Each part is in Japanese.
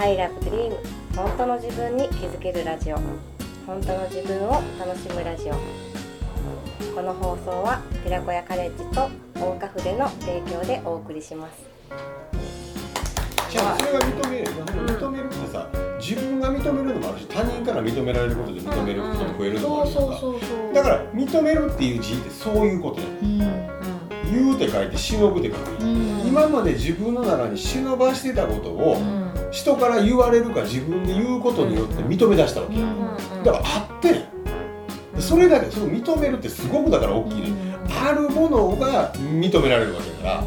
I love dream 本当の自分に気づけるラジオ。本当の自分を楽しむラジオ。この放送は寺子屋カレッジと大岡筆の提供でお送りします。じゃあそれが認める認めるってさ自分が認めるのもあるし他人から認められることで認めることも増えるのもあるそうやんか。そうそうそうだから認めるっていう字ってそういうことやうん言うって書いて忍ぶって書く。うん。今まで自分の中に忍ばしてたことをうん人から言われるか自分で言うことによって認め出したわけ。ようんだからあってんそれだけその認めるってすごくだから大きいね。あるものが認められるわけだから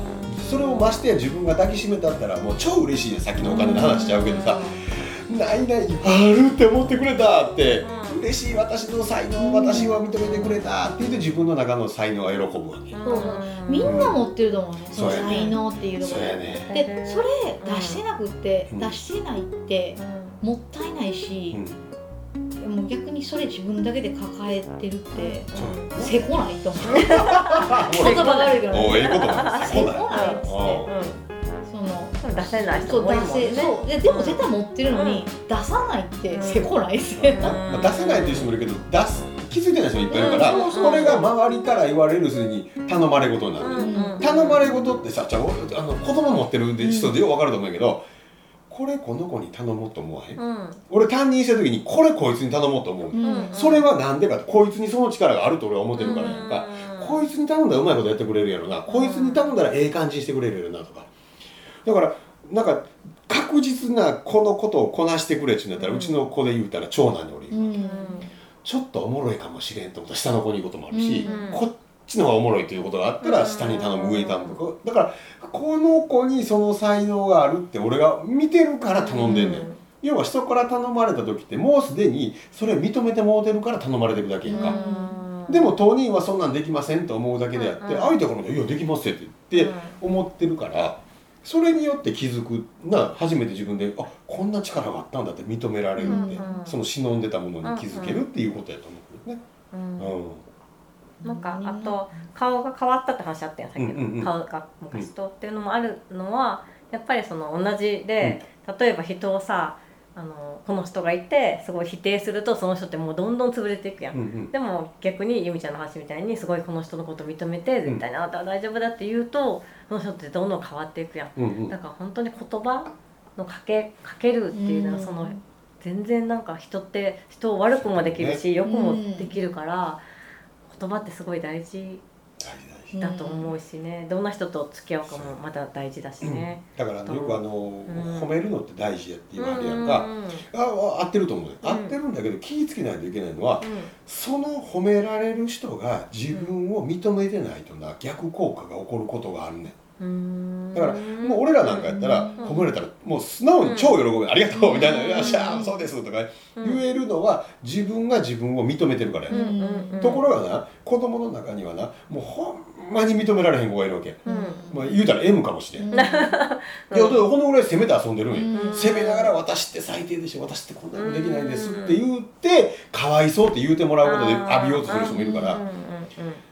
それをましてや自分が抱きしめたったらもう超嬉しいねさっきのお金の話しちゃうけどさ。ないないあるって思ってくれたってうん嬉しい私の才能私は認めてくれたって言って自分の中の才能が喜ぶわけ。そうそうみんな持ってると思うね。その才能っていうところ。そうやね。でそれ出してなくってうん。出してないってもったいないしうん。もう逆にそれ自分だけで抱えてるってせこないと思う。言葉が悪いけどおうええことだせこないっつって出せない人そうも多いもんね。出せそうででも絶対持ってるのに出さないってせこないっすよ。まあ、出せないという人もいるけど出す気づいてない人もいっぱいいるから、うん。それが周りから言われるすに頼まれ事になる、ん頼まれ事ってさじゃあ俺あの子供持ってる人でよく分かると思うけど、これこの子に頼もうと思わへん、うん。俺担任した時にこれこいつに頼もうと思う、うんそれはなんでかってこいつにその力があると俺は思ってるからやんか、こいつに頼んだらうまいことやってくれるやろな、こいつに頼んだらええ感じにしてくれるやろなとかだからなんか確実なこのことをこなしてくれって言うんだったら、うちの子で言うたら長男に俺言う、うん。ちょっとおもろいかもしれんと思ったら下の子に言うこともあるし、うん。こっちの方がおもろいということがあったら下に頼む、上に頼む。とかだからこの子にその才能があるって俺が見てるから頼んでんねん、要は人から頼まれた時ってもうすでにそれ認めてもうてるから頼まれてるだけやんか、でも当人はそんなんできませんと思うだけであって、うん。相手からも「いやできますよ」って言って思ってるからそれによって気づくな初めて自分であこんな力があったんだって認められるって、うんその忍んでたものに気づけるっていうことやと思うけどね。うんなんかあと顔が変わったって話あったよさっきうんうんうん。の顔が昔と。っていうのもあるのはやっぱりその同じで例えば人をさあのこの人がいてすごい否定するとその人ってもうどんどん潰れていくやん。うんうん。でも逆に由美ちゃんの話みたいにすごいこの人のこと認めて絶対にあなたは大丈夫だって言うとその人ってどんどん変わっていくやん。うんうん。だから本当に言葉のかけかけるっていうのはうん。その全然なんか人って人を悪くもできるし良くもできるから言葉ってすごい大事。大事大事だと思うしね。どんな人と付き合うかもまた大事だしね。だからよくあの、ん。褒めるのって大事やって言われるやうんんか、うん。ああ合ってると思うね、うん。合ってるんだけど気ぃつけないといけないのはその褒められる人が自分を認めてないとな逆効果が起こることがあるねんだからもう俺らなんかやったらうん。褒められたらもう素直に超喜ぶ、ありがとうみたいな「うん。よっしゃーそうです」とか。言えるのは自分が自分を認めてるから。や、うんうんうん。ところがな子供の中にはなもうほんまに認められへん子がいるわけ、うん。まあ、言うたら M かもしれん、うん。いやこのぐらい攻めて遊んでるんよ、うん。攻めながら私って最低でしょ。私ってこんなのできないんです。って言ってかわいそうって言うてもらうことで浴びようとする人もいるから。うんうんうん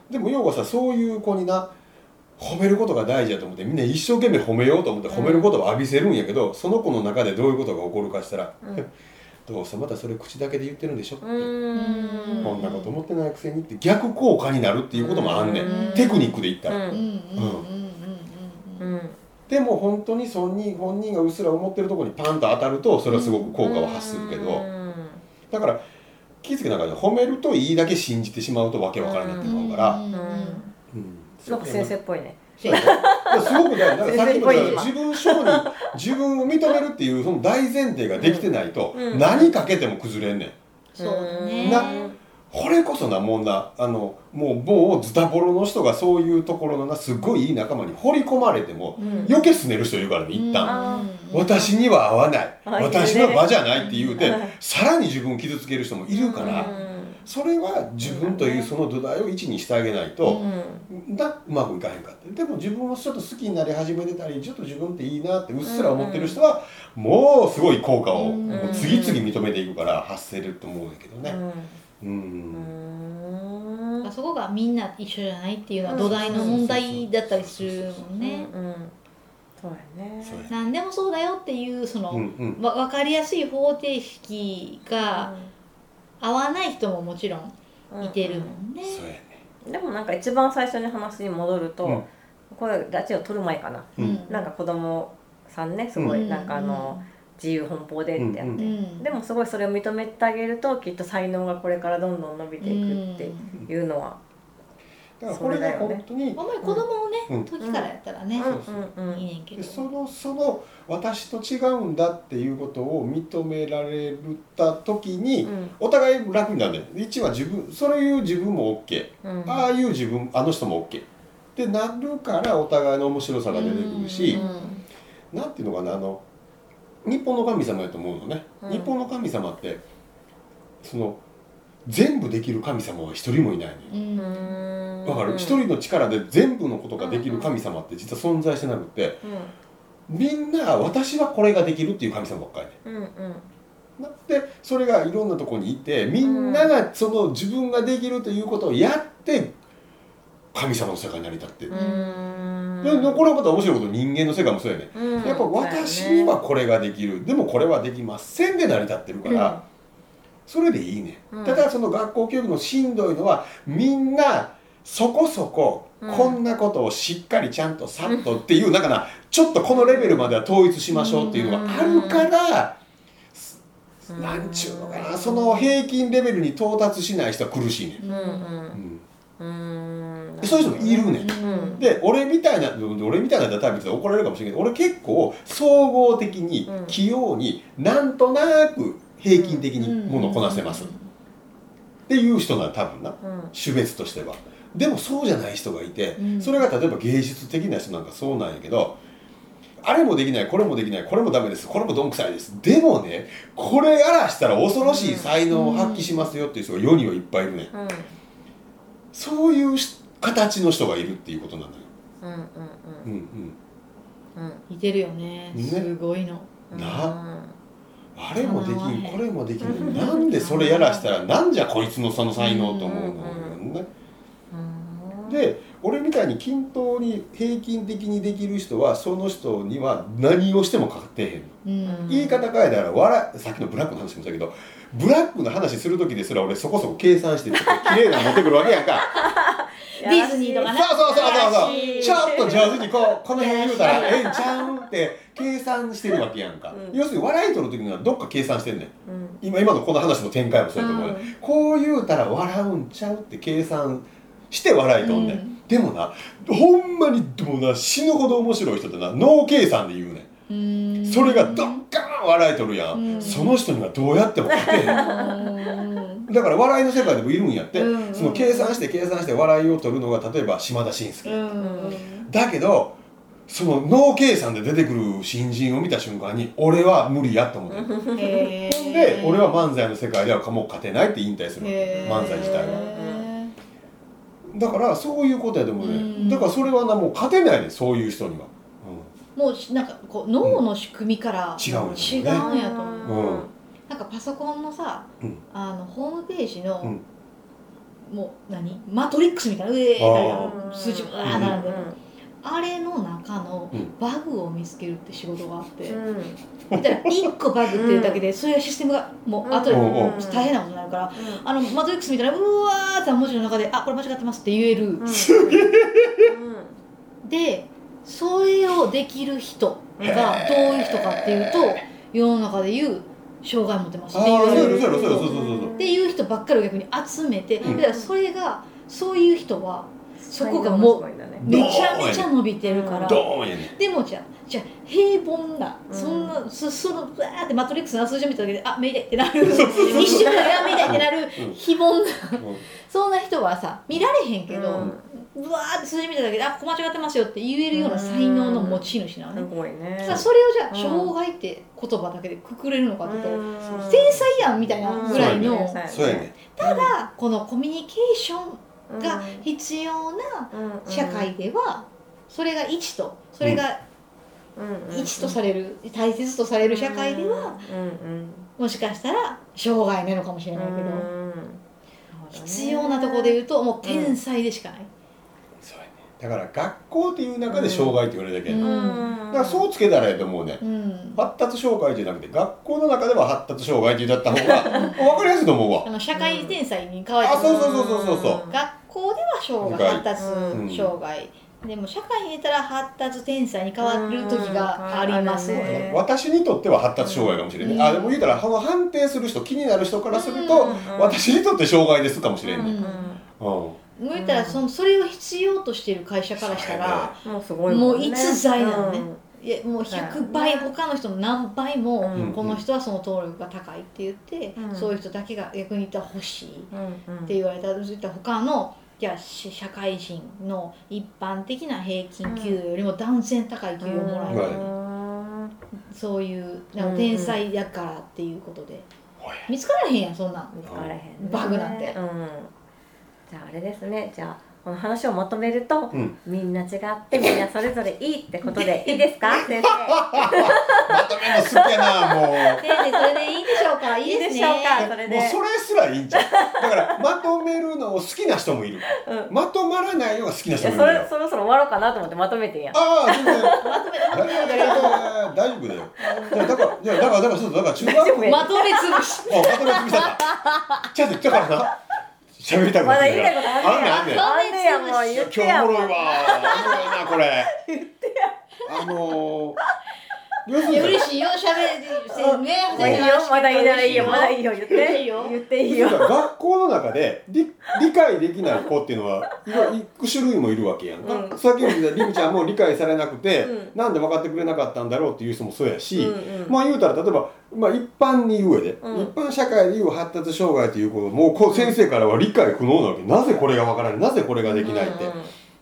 でも要はさそういう子にな褒めることが大事だと思ってみんな一生懸命褒めようと思って褒めることを浴びせるんやけどその子の中でどういうことが起こるかしたらうん「どうせまたそれ口だけで言ってるんでしょ」って。うん。こんなこと思ってないくせにって逆効果になるっていうこともあんねうん。んテクニックで言ったら。でも本当に本人本人がうっすら思ってるところにパンと当たるとそれはすごく効果を発するけど。うん。だから気付けながら褒めるといいだけ信じてしまうとわけわからなくなってしまうから、うん。うんなんか先生っぽいね。そうやねいやすごく大事だからさっきも言った先生っぽい自分承認自分を認めるっていうその大前提ができてないと、うん。何かけても崩れんねん。そうだねなこれこそなもんなあのもうもうズタボロの人がそういうところのなすっごいいい仲間に掘り込まれてもうん。余計すねる人いるからね一旦、あ私には合わない。あ私の場じゃないって言うてはい。さらに自分を傷つける人もいるから、うんそれは自分というその土台を一にしてあげないと、だうまくいかへんかってでも自分をちょっと好きになり始めてたりちょっと自分っていいなってうっすら思ってる人は、もうすごい効果を次々認めていくから発せると思うんだけどね。うん。うん。うん。そこがみんな一緒じゃないっていうのは土台の問題だったりするもんね。うんうん。そうやね。そうや何でもそうだよっていうその、う分かりやすい方程式が合わない人ももちろんいてるもんね。そうやね。でもなんか一番最初に話に戻ると、うん。これラジオ撮る前かな、うん。なんか子供さんねすごい。なんかあの、自由奔放でってやって、うんうん、でもすごいそれを認めてあげるときっと才能がこれからどんどん伸びていくっていうのは、だからこれが本当にあんまり子供のね、うん。時からやったらね、うん。いいねんけど。でそのその私と違うんだっていうことを認められた時に、うん。お互い楽になるね一は自分そういう自分も OK、うん。ああいう自分あの人も OK ってなるからお互いの面白さが出てくるし、うん。なんていうのかなあの日本の神様やと思うのね、うん。日本の神様ってその全部できる神様は一人もいないのよ。うん。わかる？一人の力で全部のことができる神様って実は存在してなくてみんな私はこれができるっていう神様ばっかりね。うんうん。なってそれがいろんなところにいてみんながその自分ができるということをやって神様の世界に成り立ってる、これはまた面白いこと人間の世界もそうやね、うん。やっぱ私にはこれができる。でもこれはできませんで成り立ってるから、それでいいね、うん。ただその学校教育のしんどいのはみんなそこそこうん。こんなことをしっかりちゃんとさっとっていうだからちょっとこのレベルまでは統一しましょうっていうのがあるから、うん。なんちゅうのかなその平均レベルに到達しない人は苦しいね、うんうん。うん。そういう人もいるね、うん。で俺みたいな俺みたいなだったら別に怒られるかもしれないけど俺結構総合的にうん。器用になんとなく平均的にものをこなせます、っていう人なら多分なうん。種別としては。でもそうじゃない人がいて、うん。それが例えば芸術的な人なんかそうなんやけどあれもできないこれもできないこれもダメですこれもどんくさいです。でもねこれやらしたら恐ろしい才能を発揮しますよっていう人が世にはいっぱいいるね、うん。そういうし形の人がいるっていうことなのよ、うんうん。うんうん、うん。似てるよね。ね。すごいの。うん。なあれもできんんこれもできんなんでそれやらしたらなんじゃこいつのその才能と思うのよね。うんで俺みたいに均等に平均的にできる人はその人には何をしてもかかってへんの。うん。言い方変えたら笑いさっきのブラックの話もしたけどブラックの話する時ですら俺そこそこ計算して綺麗なの持ってくるわけやんかディズニーとかね。そうそうそうそうちょっと上手にこうこの辺言うたら ええんちゃうんって計算してるわけやんか、うん。要するに笑い取る時にはどっか計算してんねん。うん。今今のこの話の展開もそうやと思うよ、うん。こう言うたら笑うんちゃうって計算して笑いとんねん、うん。でもなほんまにでもな死ぬほど面白い人ってな脳計算で言うねんそれがドッカーン笑いとるやん、うん。その人にはどうやっても勝てへん。う んだから笑いの世界でもいるんやって、うんその計算して計算して笑いを取るのが例えば島田紳介、うんだけどその脳計算で出てくる新人を見た瞬間に俺は無理やと思ってで俺は漫才の世界ではもう勝てないって引退する漫才自体は。だからそういうことやでもね、うん。だからそれはなもう勝てないねそういう人には、もうしなんかこう脳の仕組みから違うん違うんやと思う。うん。なんかパソコンのさ、うん。あのホームページの、うん。もう何？マトリックスみたいな上あが数字がうん並んでる、あれの中のうん。バグを見つけるって仕事があって、うん。見たら1個バグっていうだけで、そういうシステムがもう後で大変なことになるから、あのマトリックスみたいなうわーって文字の中で「あこれ間違ってます」って言える、うん。でそれをできる人がどういう人かっていうと世の中でいう障害持ってます。っていう。っていう人ばっかりを逆に集めて、うん。だからそれがそういう人はそこがもうめちゃめちゃ伸びてるから。でもじゃあじゃあ平凡な、うん。そんなそそのブワーってマトリックスの数字を見ただけであメイデイってなる。一瞬であメイデイってなるうん。非凡な。うん。そんな人はさ見られへんけど、うんブワーって数字見ただけであここ間違ってますよって言えるような才能の持ち主なのね、すごいね。さあそれをじゃあうん。障害って言葉だけでくくれるのかって言ったら、うん。天才やんみたいなぐらいの、うん。そうやね。ただこのコミュニケーションが必要な社会ではそれが一とそれが一とされる大切とされる社会ではもしかしたら障害なのかもしれないけど。必要なところで言うともう天才でしかない。だから学校っていう中で障害って言われるだけうん。だからそうつけたらええと思うね。うん。発達障害じゃなくて学校の中では発達障害って言った方が 分かりやすいと思うわ。あの社会天才に変わってあそうそうそうそうそうそう。学校では障害発達うん障害、でも社会に出たら発達天才に変わる時がありますうん。ね。私にとっては発達障害かもしれない、うん。あでも言うたら判定する人気になる人からすると、うん私にとって障害ですかもしれんね、うん言ったらそのそれを必要としている会社からしたら、もうすごいもう逸材なのね。うん。いやもう100倍他の人の何倍もうん。この人はその登録が高いって言って、うん。そういう人だけが逆に言ったら欲しいっうんうん。て言われたらそういった他のじゃあし社会人の一般的な平均給与よりも断然高い給与をもらえる、うん。そういうなんか天才やからっていうことで、見つからへんやんそんな。ん見つからへんね。バグなんて。うんじゃああれですね。じゃあこの話をまとめると、うん。みんな違ってみんなそれぞれいいってことで いいですか？先生。まとめるの好きやなもう。先生それでいいでしょうか？いいでしょうか？それで。もうそれすらいいんじゃんだからまとめるのを好きな人もいる。うん。まとまらないのが好きない人もいるそろそろ終わろうかなと思ってまとめてんや。ああ全然。まとめまとめ大丈夫だよ。だからいやだからだからそうだから中学校。まとめつぶし。あまとめつぶした。ちゃんと言ったからな喋りたくなまだってきた。言いたいことあん。ねやあんねん。あんねやもう言って今日やもうおもろいわ。おもろいなこれ。言ってや。あのー、嬉しいよ。しゃべりね。まあいいよ。まだいいならいいよまだいいよ言って。いいよ。言っていいよ。学校の中で理理解できない子っていうのはいろいく種類もいるわけやんか、うん。さっき言ったりみちゃんも理解されなくて、うん。なんで分かってくれなかったんだろうっていう人もそうやし、うんうん。まあ言うたら例えば、まあ、一般に言う上で、うん。一般社会で言う発達障害ということもうこう先生からは理解不能なわけ。なぜこれが分からない？なぜこれができないって、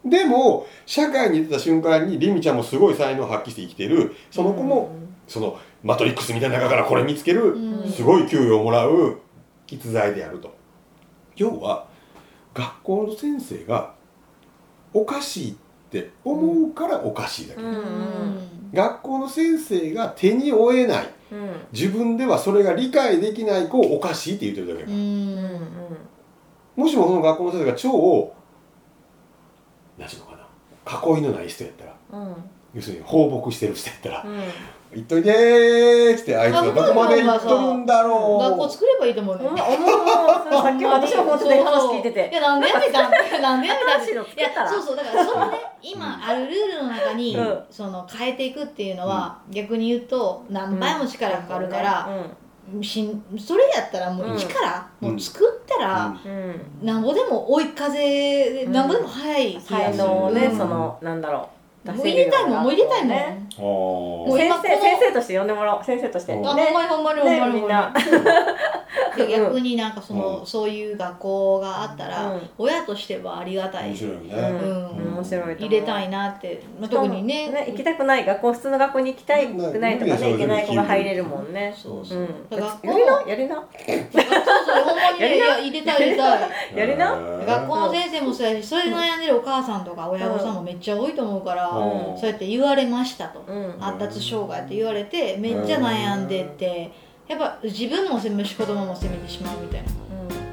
でも社会に出た瞬間にりみちゃんもすごい才能を発揮して生きてる。その子も、そのマトリックスみたいな中からこれ見つける、うん。すごい給与をもらう逸材であると。要は学校の先生がおかしいって思うからおかしいだけ、うんうん。学校の先生が手に負えない。うん。自分ではそれが理解できない子をおかしいって言ってるだけ、うんうんもしもその学校の先生が超何ていうのかな。囲いのない人やったら。うん。要するに放牧してる人やったら。うん「行っといでー」っつってあいつがどこまで行っとるんだろう。学校作ればいいと思うようそれさっきも私も本当に話聞いていてやなんでやめたん？なんでやめたんいやそうそう。だからそのね今あるルールの中に、うん。その変えていくっていうのは、逆に言うと何倍も力がかかるから、しんそれやったらもう一から、うん。もう作ったら、なんぼでも追い風で、うん。なんぼでも早い気が才する。能をねうん。そのなんだろうもう入れたいもんもう入れたいもん、ね。もう先生先生として呼んでもらおう。先生として。うんあほんねまにほんまにほんまにほんまに。ねみんなで逆になんかその、うん。そういう学校があったら、うん。親としてはありがたい。面白いよね、うん。面白い入れたいなって、まあ、特にね。行きたくない学校普通の学校に行きたくないとかね行けない子が入れるもんね。そうそう、う。ん。学校やりな？やりな？そうそうほんまにやりな？いや入れたい入れたい。やりな？へー学校の先生もそうやしそれで悩んでるお母さんとか親御さんもめっちゃ多いと思うから、うん。そうやって言われましたと、うん。発達障害って言われてめっちゃ悩んでてやっぱ自分も責めるし子供も責めてしまうみたいな。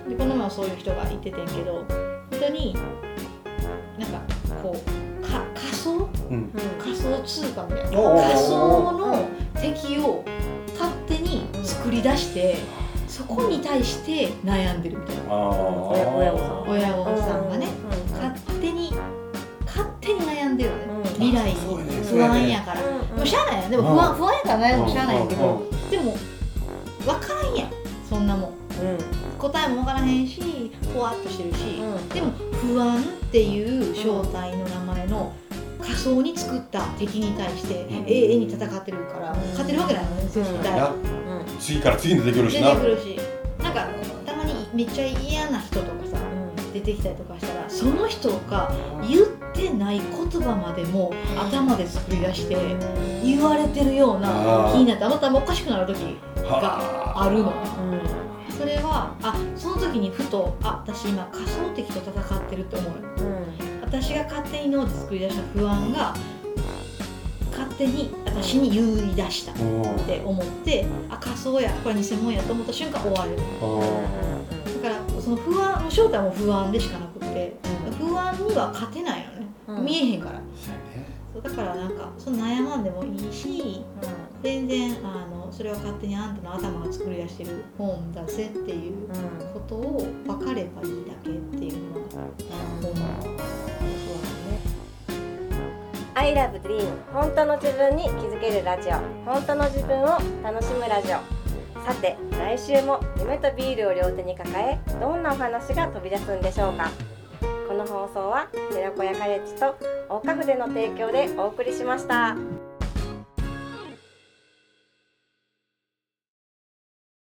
でこの前はそういう人がいててんけど本当になんかこうか仮想？うん。仮想通貨みたいな。仮想の敵を勝手に作り出してそこに対して悩んでるみたいな。親親御さん。親御さんがねうん勝手に勝手に悩んでるのね。うん。未来に不安やから。うんもうしゃあないやんでも不安うん。不安やから悩んでもしゃあないけうんどでも分からんやん。そんなもん。答えも分からへんしふわっとしてるし、でも不安っていう正体の名前の仮想に作った敵に対して永遠に戦ってるから、勝てるわけないのね絶対、な次から次に出てくるしな出てくるしなん。かたまにめっちゃ嫌な人とかさ出てきたりとかしたらその人が言ってない言葉までも頭で作り出して言われてるような気になって頭おかしくなる時はあるの。それはあその時にふとあ私今仮想敵と戦ってるって思うの。私が勝手に脳で作り出した不安が勝手に私に言い出したっうんて思ってあ仮想やこれ偽物やと思った瞬間終わる。だからその不安の正体も不安でしかなくて不安には勝てないのね、見えへんから。そうだからなんかその悩まんでもいいし全然あのそれは勝手にあんたの頭が作り出してる本出せっていうことを分かればいいだけっていうのは思う。I love dream 本当の自分に気づけるラジオ。本当の自分を楽しむラジオ。さて来週も夢とビールを両手に抱えどんなお話が飛び出すんでしょうか。この放送は寺子屋カレッジと大花筆の提供でお送りしました。